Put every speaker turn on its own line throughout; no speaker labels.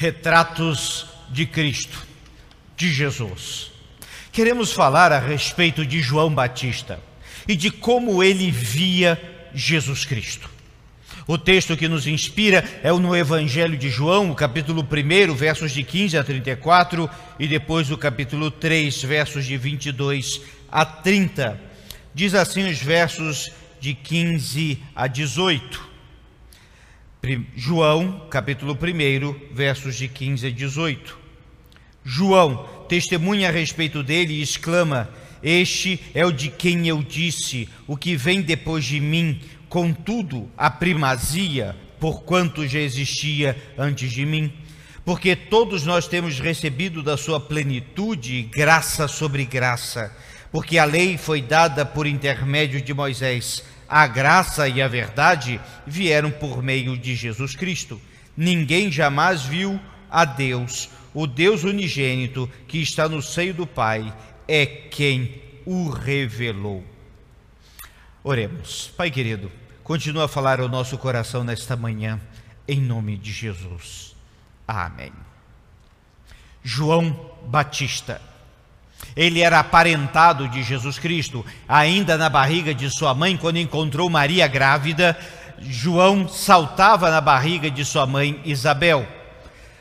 retratos de Cristo, de Jesus. Queremos falar a respeito de João Batista e de como ele via Jesus Cristo. O texto que nos inspira é o no Evangelho de João, capítulo 1, versos de 15 a 34, e depois o capítulo 3, versos de 22 a 30. Diz assim os versos de 15 a 18. João, capítulo 1, versos de 15 a 18. João testemunha a respeito dele e exclama: Este é o de quem eu disse: O que vem depois de mim, contudo, a primazia, porquanto já existia antes de mim. Porque todos nós temos recebido da sua plenitude graça sobre graça, porque a lei foi dada por intermédio de Moisés a graça e a verdade vieram por meio de Jesus Cristo. Ninguém jamais viu a Deus, o Deus unigênito que está no seio do Pai, é quem o revelou. Oremos. Pai querido, continua a falar ao nosso coração nesta manhã, em nome de Jesus. Amém. João Batista ele era aparentado de Jesus Cristo, ainda na barriga de sua mãe, quando encontrou Maria grávida, João saltava na barriga de sua mãe Isabel.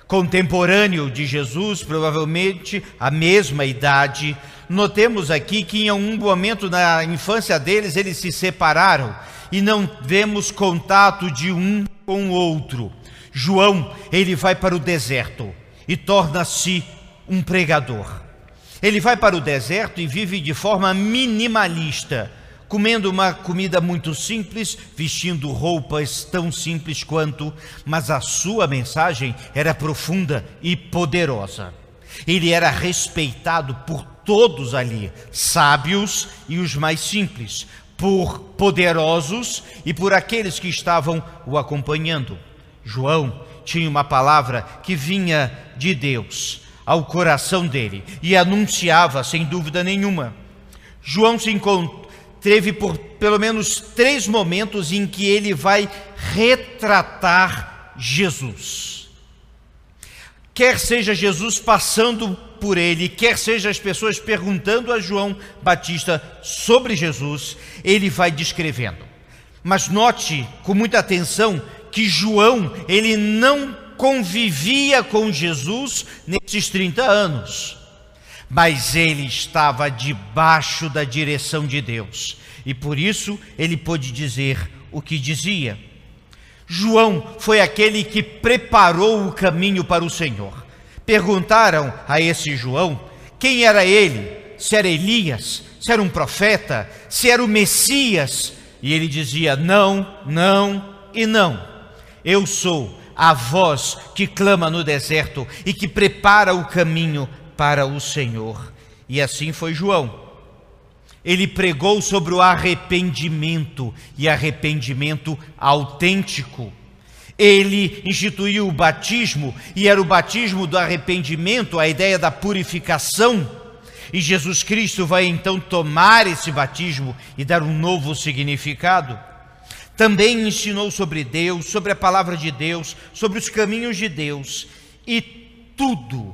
Contemporâneo de Jesus, provavelmente a mesma idade, notemos aqui que em um momento na infância deles eles se separaram e não vemos contato de um com o outro. João, ele vai para o deserto e torna-se um pregador. Ele vai para o deserto e vive de forma minimalista, comendo uma comida muito simples, vestindo roupas tão simples quanto, mas a sua mensagem era profunda e poderosa. Ele era respeitado por todos ali, sábios e os mais simples, por poderosos e por aqueles que estavam o acompanhando. João tinha uma palavra que vinha de Deus ao coração dele e anunciava, sem dúvida nenhuma. João se teve por pelo menos três momentos em que ele vai retratar Jesus. Quer seja Jesus passando por ele, quer seja as pessoas perguntando a João Batista sobre Jesus, ele vai descrevendo. Mas note com muita atenção que João, ele não convivia com Jesus nesses 30 anos, mas ele estava debaixo da direção de Deus e por isso ele pôde dizer o que dizia. João foi aquele que preparou o caminho para o Senhor. Perguntaram a esse João quem era ele, se era Elias, se era um profeta, se era o Messias, e ele dizia: Não, não e não. Eu sou a voz que clama no deserto e que prepara o caminho para o Senhor. E assim foi João. Ele pregou sobre o arrependimento e arrependimento autêntico. Ele instituiu o batismo e era o batismo do arrependimento, a ideia da purificação. E Jesus Cristo vai então tomar esse batismo e dar um novo significado. Também ensinou sobre Deus, sobre a palavra de Deus, sobre os caminhos de Deus e tudo,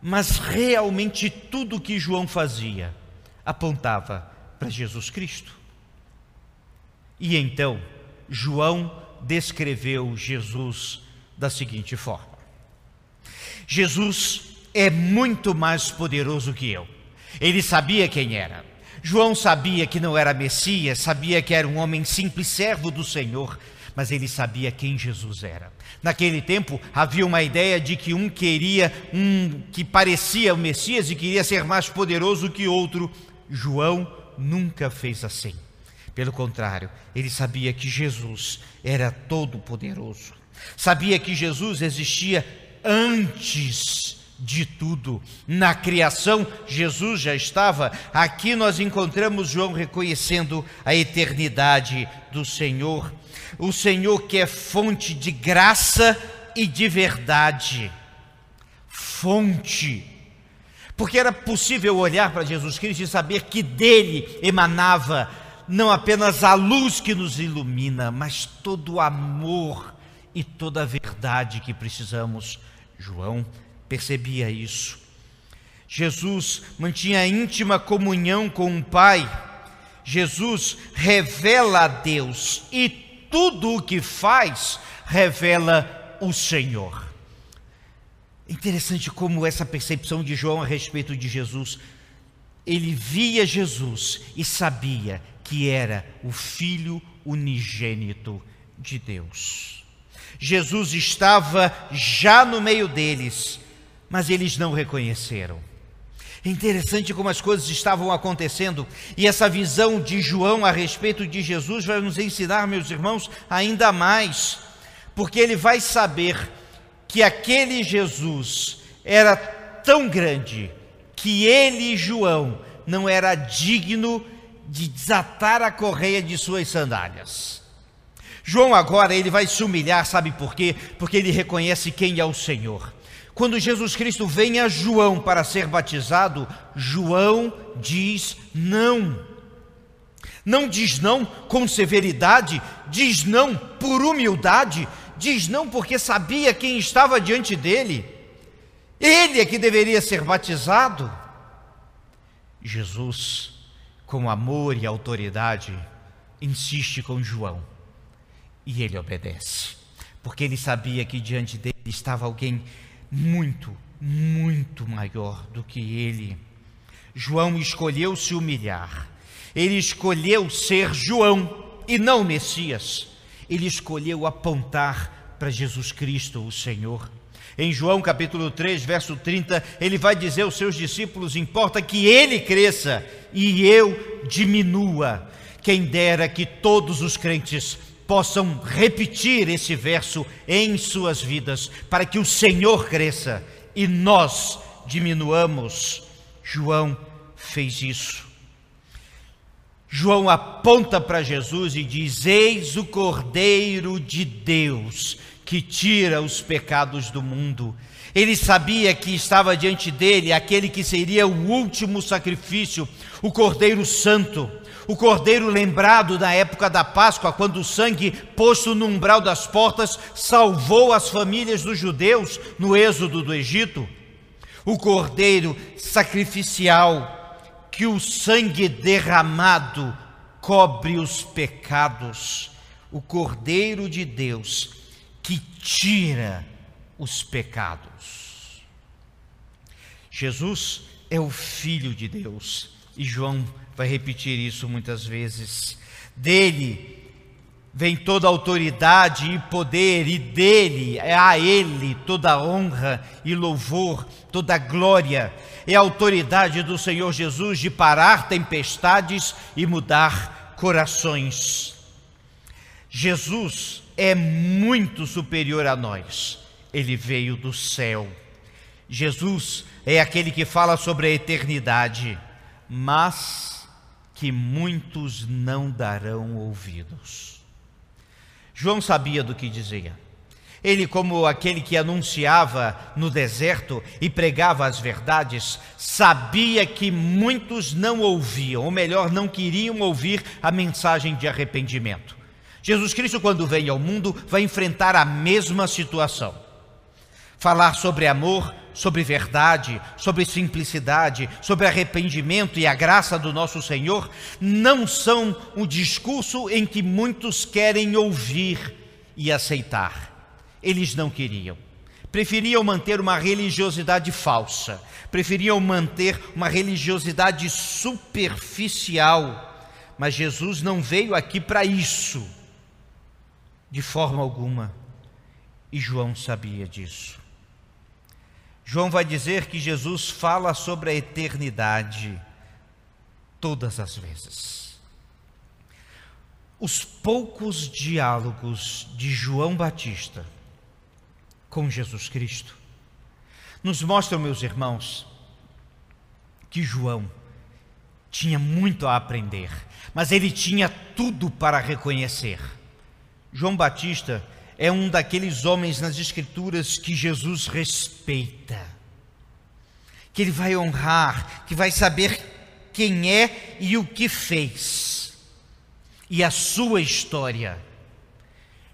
mas realmente tudo que João fazia apontava para Jesus Cristo. E então, João descreveu Jesus da seguinte forma: Jesus é muito mais poderoso que eu. Ele sabia quem era. João sabia que não era Messias, sabia que era um homem simples, servo do Senhor, mas ele sabia quem Jesus era. Naquele tempo havia uma ideia de que um queria um que parecia o Messias e queria ser mais poderoso que outro. João nunca fez assim. Pelo contrário, ele sabia que Jesus era todo poderoso. Sabia que Jesus existia antes de tudo. Na criação, Jesus já estava. Aqui nós encontramos João reconhecendo a eternidade do Senhor. O Senhor que é fonte de graça e de verdade. Fonte. Porque era possível olhar para Jesus Cristo e saber que dele emanava não apenas a luz que nos ilumina, mas todo o amor e toda a verdade que precisamos João percebia isso. Jesus mantinha íntima comunhão com o Pai. Jesus revela a Deus e tudo o que faz revela o Senhor. Interessante como essa percepção de João a respeito de Jesus, ele via Jesus e sabia que era o Filho unigênito de Deus. Jesus estava já no meio deles, mas eles não reconheceram. É interessante como as coisas estavam acontecendo, e essa visão de João a respeito de Jesus vai nos ensinar, meus irmãos, ainda mais, porque ele vai saber que aquele Jesus era tão grande que ele, João, não era digno de desatar a correia de suas sandálias. João agora ele vai se humilhar, sabe por quê? Porque ele reconhece quem é o Senhor. Quando Jesus Cristo vem a João para ser batizado, João diz não. Não diz não com severidade, diz não por humildade, diz não porque sabia quem estava diante dele. Ele é que deveria ser batizado. Jesus, com amor e autoridade, insiste com João e ele obedece, porque ele sabia que diante dele estava alguém muito, muito maior do que ele. João escolheu se humilhar, ele escolheu ser João e não Messias, ele escolheu apontar para Jesus Cristo, o Senhor. Em João capítulo 3, verso 30, ele vai dizer aos seus discípulos: importa que ele cresça e eu diminua. Quem dera que todos os crentes possam repetir esse verso em suas vidas, para que o Senhor cresça e nós diminuamos. João fez isso. João aponta para Jesus e diz: Eis o Cordeiro de Deus que tira os pecados do mundo. Ele sabia que estava diante dele aquele que seria o último sacrifício, o Cordeiro Santo o cordeiro lembrado da época da Páscoa, quando o sangue posto no umbral das portas salvou as famílias dos judeus no êxodo do Egito. O cordeiro sacrificial, que o sangue derramado cobre os pecados. O cordeiro de Deus, que tira os pecados. Jesus é o Filho de Deus. E João vai repetir isso muitas vezes. Dele vem toda autoridade e poder, e dele é a ele toda honra e louvor, toda glória. É a autoridade do Senhor Jesus de parar tempestades e mudar corações. Jesus é muito superior a nós. Ele veio do céu. Jesus é aquele que fala sobre a eternidade, mas que muitos não darão ouvidos. João sabia do que dizia. Ele, como aquele que anunciava no deserto e pregava as verdades, sabia que muitos não ouviam, ou melhor, não queriam ouvir a mensagem de arrependimento. Jesus Cristo, quando vem ao mundo, vai enfrentar a mesma situação. Falar sobre amor, sobre verdade, sobre simplicidade, sobre arrependimento e a graça do nosso Senhor, não são o discurso em que muitos querem ouvir e aceitar. Eles não queriam. Preferiam manter uma religiosidade falsa, preferiam manter uma religiosidade superficial. Mas Jesus não veio aqui para isso, de forma alguma. E João sabia disso. João vai dizer que Jesus fala sobre a eternidade todas as vezes. Os poucos diálogos de João Batista com Jesus Cristo nos mostram, meus irmãos, que João tinha muito a aprender, mas ele tinha tudo para reconhecer. João Batista é um daqueles homens nas Escrituras que Jesus respeita, que ele vai honrar, que vai saber quem é e o que fez, e a sua história.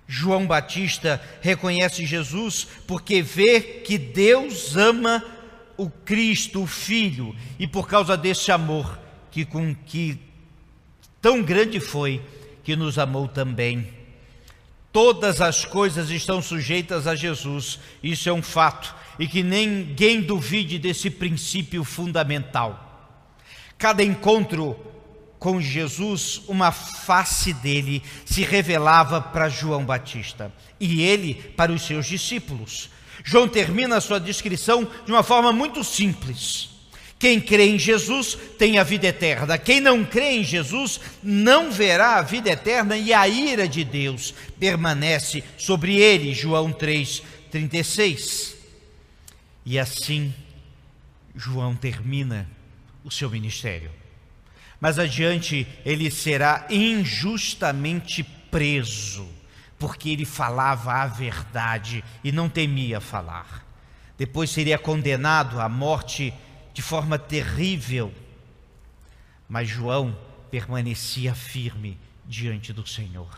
João Batista reconhece Jesus porque vê que Deus ama o Cristo, o Filho, e por causa desse amor que com que tão grande foi que nos amou também. Todas as coisas estão sujeitas a Jesus, isso é um fato, e que ninguém duvide desse princípio fundamental. Cada encontro com Jesus, uma face dele se revelava para João Batista e ele para os seus discípulos. João termina a sua descrição de uma forma muito simples. Quem crê em Jesus tem a vida eterna. Quem não crê em Jesus não verá a vida eterna e a ira de Deus permanece sobre ele. João 3:36. E assim João termina o seu ministério. Mas adiante ele será injustamente preso, porque ele falava a verdade e não temia falar. Depois seria condenado à morte de forma terrível. Mas João permanecia firme diante do Senhor.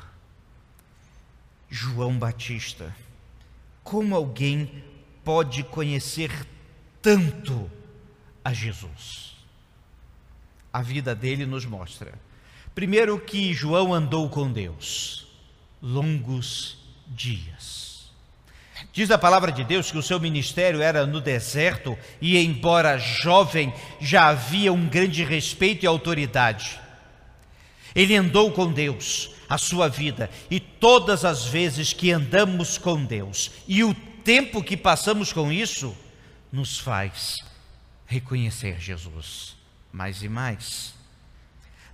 João Batista, como alguém pode conhecer tanto a Jesus? A vida dele nos mostra. Primeiro, que João andou com Deus longos dias. Diz a palavra de Deus que o seu ministério era no deserto e, embora jovem, já havia um grande respeito e autoridade. Ele andou com Deus a sua vida e todas as vezes que andamos com Deus e o tempo que passamos com isso nos faz reconhecer Jesus mais e mais.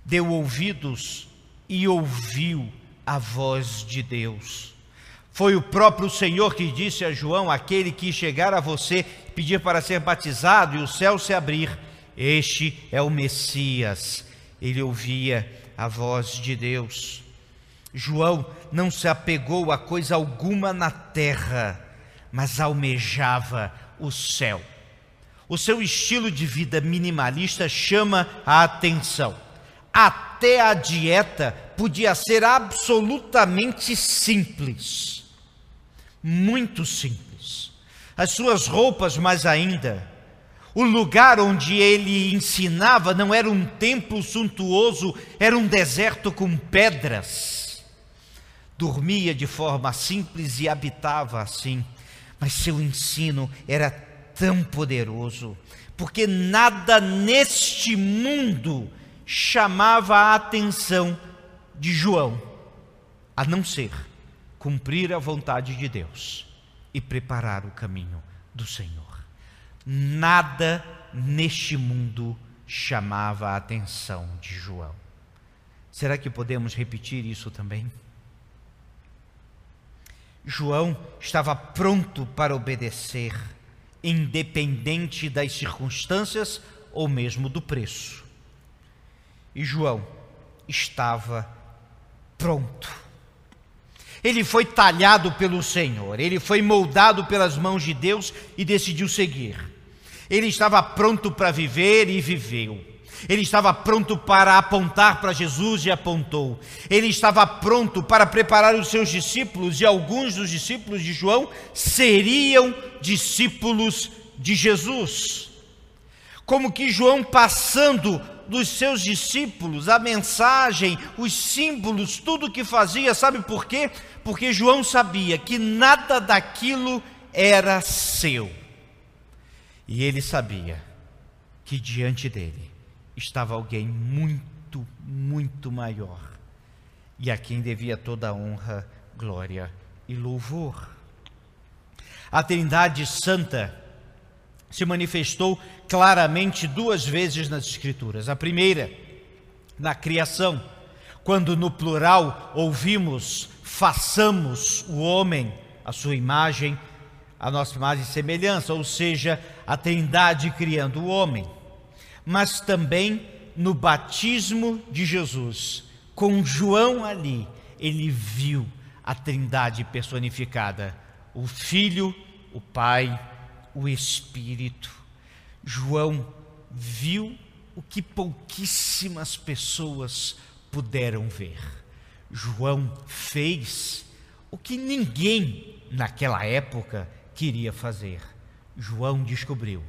Deu ouvidos e ouviu a voz de Deus foi o próprio Senhor que disse a João: aquele que chegar a você pedir para ser batizado e o céu se abrir, este é o Messias. Ele ouvia a voz de Deus. João não se apegou a coisa alguma na terra, mas almejava o céu. O seu estilo de vida minimalista chama a atenção. Até a dieta podia ser absolutamente simples muito simples. As suas roupas, mais ainda. O lugar onde ele ensinava não era um templo suntuoso, era um deserto com pedras. Dormia de forma simples e habitava assim, mas seu ensino era tão poderoso, porque nada neste mundo chamava a atenção de João, a não ser cumprir a vontade de Deus e preparar o caminho do Senhor. Nada neste mundo chamava a atenção de João. Será que podemos repetir isso também? João estava pronto para obedecer, independente das circunstâncias ou mesmo do preço. E João estava pronto ele foi talhado pelo Senhor, ele foi moldado pelas mãos de Deus e decidiu seguir. Ele estava pronto para viver e viveu. Ele estava pronto para apontar para Jesus e apontou. Ele estava pronto para preparar os seus discípulos e alguns dos discípulos de João seriam discípulos de Jesus. Como que João passando dos seus discípulos, a mensagem, os símbolos, tudo o que fazia, sabe por quê? Porque João sabia que nada daquilo era seu. E ele sabia que diante dele estava alguém muito, muito maior e a quem devia toda honra, glória e louvor. A Trindade Santa se manifestou claramente duas vezes nas Escrituras. A primeira, na criação, quando no plural ouvimos: façamos o homem a sua imagem, a nossa imagem e semelhança, ou seja, a Trindade criando o homem. Mas também no batismo de Jesus, com João ali, ele viu a Trindade personificada, o Filho, o Pai o Espírito. João viu o que pouquíssimas pessoas puderam ver. João fez o que ninguém naquela época queria fazer. João descobriu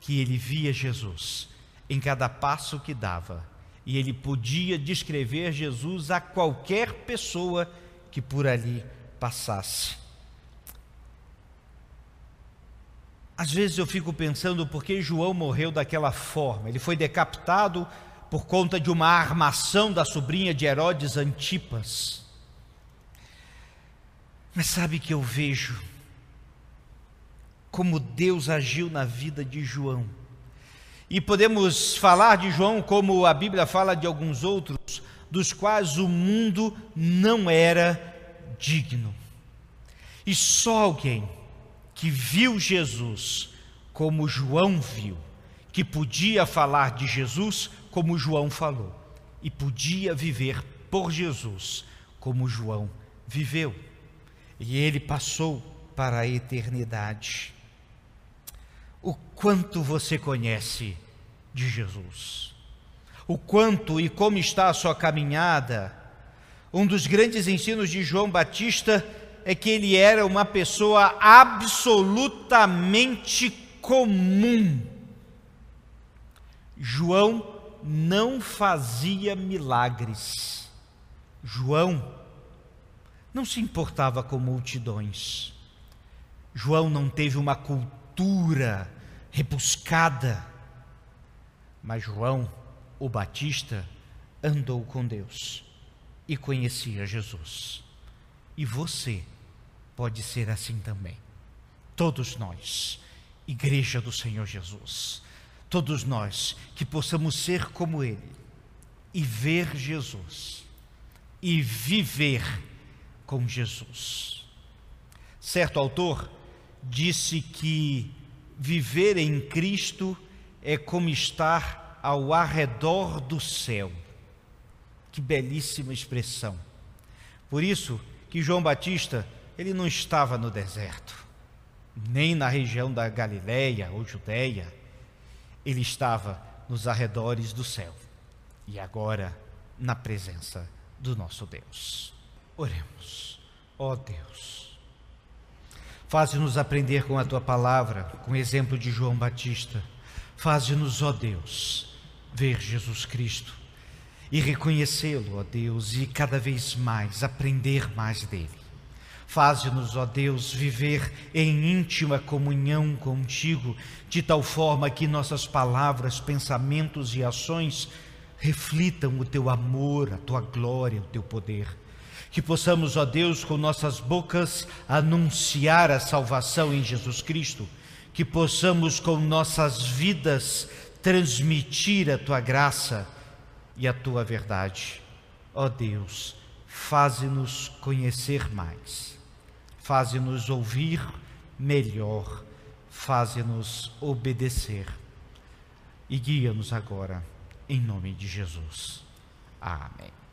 que ele via Jesus em cada passo que dava e ele podia descrever Jesus a qualquer pessoa que por ali passasse. Às vezes eu fico pensando por que João morreu daquela forma. Ele foi decapitado por conta de uma armação da sobrinha de Herodes Antipas. Mas sabe que eu vejo como Deus agiu na vida de João. E podemos falar de João como a Bíblia fala de alguns outros, dos quais o mundo não era digno. E só alguém que viu Jesus como João viu, que podia falar de Jesus como João falou, e podia viver por Jesus como João viveu. E ele passou para a eternidade. O quanto você conhece de Jesus? O quanto e como está a sua caminhada? Um dos grandes ensinos de João Batista é que ele era uma pessoa absolutamente comum. João não fazia milagres. João não se importava com multidões. João não teve uma cultura rebuscada. Mas João, o Batista, andou com Deus e conhecia Jesus. E você pode ser assim também. Todos nós, Igreja do Senhor Jesus, todos nós que possamos ser como Ele e ver Jesus e viver com Jesus. Certo autor disse que viver em Cristo é como estar ao arredor do céu. Que belíssima expressão. Por isso, que João Batista, ele não estava no deserto, nem na região da Galileia ou Judéia, ele estava nos arredores do céu e agora na presença do nosso Deus. Oremos, ó Deus, faze-nos aprender com a tua palavra, com o exemplo de João Batista, faze-nos, ó Deus, ver Jesus Cristo e reconhecê-lo, ó Deus, e cada vez mais aprender mais dele. Faze-nos, ó Deus, viver em íntima comunhão contigo, de tal forma que nossas palavras, pensamentos e ações reflitam o teu amor, a tua glória, o teu poder. Que possamos, ó Deus, com nossas bocas anunciar a salvação em Jesus Cristo, que possamos com nossas vidas transmitir a tua graça e a tua verdade. Ó Deus, faze-nos conhecer mais, faze-nos ouvir melhor, faze-nos obedecer e guia-nos agora, em nome de Jesus. Amém.